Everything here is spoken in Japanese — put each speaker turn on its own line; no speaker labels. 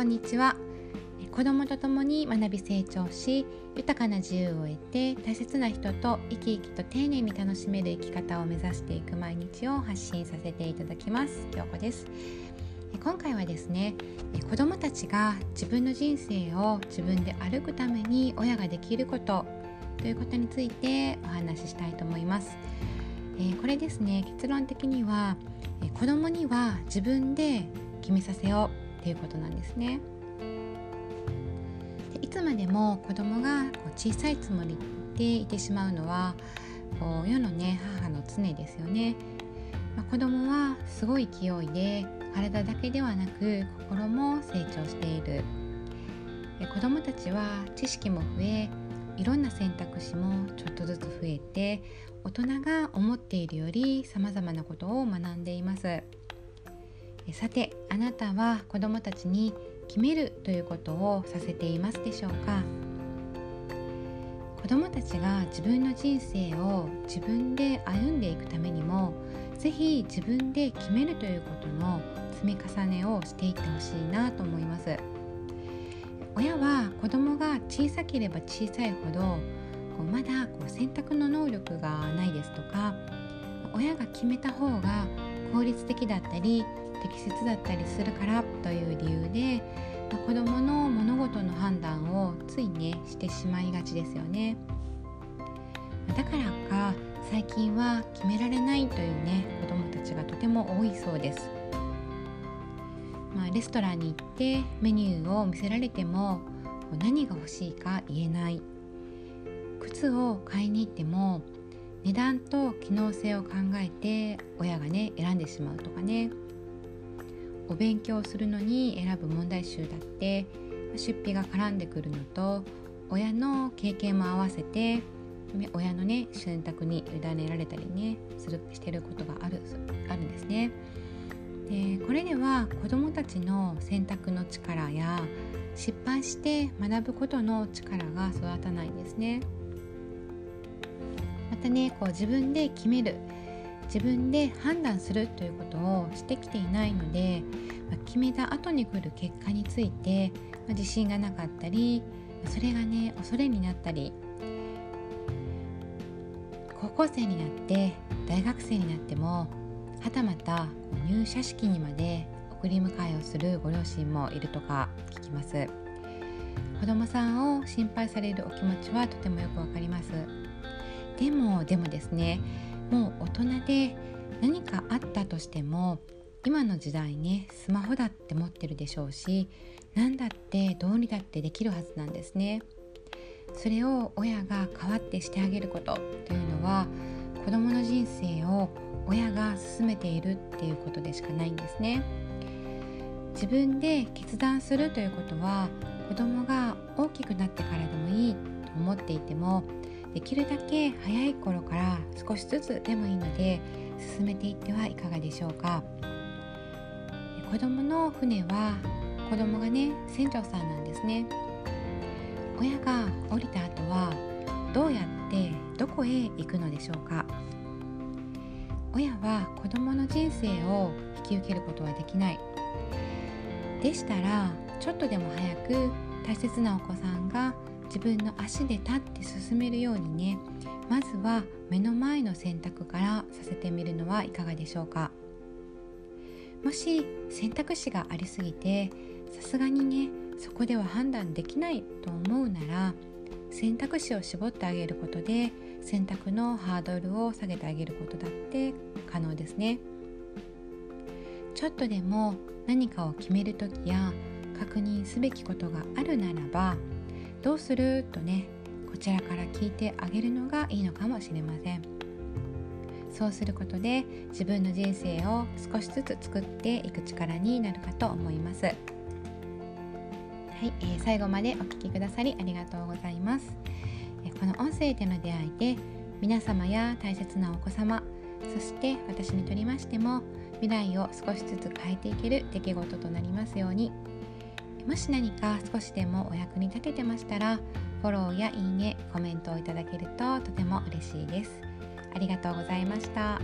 こんにちは。子供と共に学び成長し豊かな自由を得て大切な人と生き生きと丁寧に楽しめる生き方を目指していく毎日を発信させていただきます。京子です。今回はですね子供たちが自分の人生を自分で歩くために親ができることということについてお話ししたいと思います、えこれですね結論的には子供には自分で決めさせようっていうことなんですね。でいつまでも子供がこう小さいつもりでいてしまうのはこう世のね母の常ですよね、まあ、子供はすごい勢いで体だけではなく心も成長している。子供たちは知識も増えいろんな選択肢もちょっとずつ増えて大人が思っているよりさまざまなことを学んでいます。さてあなたは子どもたちに決めるということをさせていますでしょうか？子どもたちが自分の人生を自分で歩んでいくためにも是非自分で決めるということの積み重ねをしていってほしいなと思います。親は子供が小さければ小さいほどこうまだこう選択の能力がないですとか親が決めた方が効率的だったり適切だったりするからという理由で、まあ、子どもの物事の判断をついねしてしまいがちですよね。だからか最近は決められないというね子どもたちがとても多いそうです。まあ、レストランに行ってメニューを見せられても何が欲しいか言えない靴を買いに行っても値段と機能性を考えて親がね選んでしまうとかねお勉強するのに選ぶ問題集だって出費が絡んでくるのと親の経験も合わせて親のね選択に委ねられたりねするしてることがあるあるんですね。でこれでは子どもたちの選択の力や失敗して学ぶことの力が育たないんですね。またねこう自分で決める自分で判断するということをしてきていないので、ま、決めた後に来る結果について、ま、自信がなかったりそれがね恐れになったり高校生になって大学生になってもはたまた入社式にまで送り迎えをするご両親もいるとか聞きます。子供さんを心配されるお気持ちはとてもよくわかります。でもでもですねもう大人で何かあったとしても今の時代ねスマホだって持ってるでしょうし何だってどうにだってできるはずなんですね。それを親が代わってしてあげることというのは子供の人生を親が進めているっていうことでしかないんですね。自分で決断するということは子供が大きくなってからでもいいと思っていてもできるだけ早い頃から少しずつでもいいので進めていってはいかがでしょうか。子供の船は子供がね船長さんなんですね。親が降りた後はどうやってどこへ行くのでしょうか。親は子供の人生を引き受けることはできない。でしたらちょっとでも早く大切なお子さんが自分の足で立って進めるようにね。まずは目の前の選択からさせてみるのはいかがでしょうか。もし選択肢がありすぎてさすがにねそこでは判断できないと思うなら選択肢を絞ってあげることで選択のハードルを下げてあげることだって可能ですね。ちょっとでも何かを決める時や確認すべきことがあるならばどうする？とねこちらから聞いてあげるのがいいのかもしれません。そうすることで自分の人生を少しずつ作っていく力になるかと思います。はい、えー、最後までお聴きくださりありがとうございます、えこの音声での出会いで皆様や大切なお子様そして私にとりましても未来を少しずつ変えていける出来事となりますように。もし何か少しでもお役に立ててましたらフォローやいいねコメントをいただけるととても嬉しいです。ありがとうございました。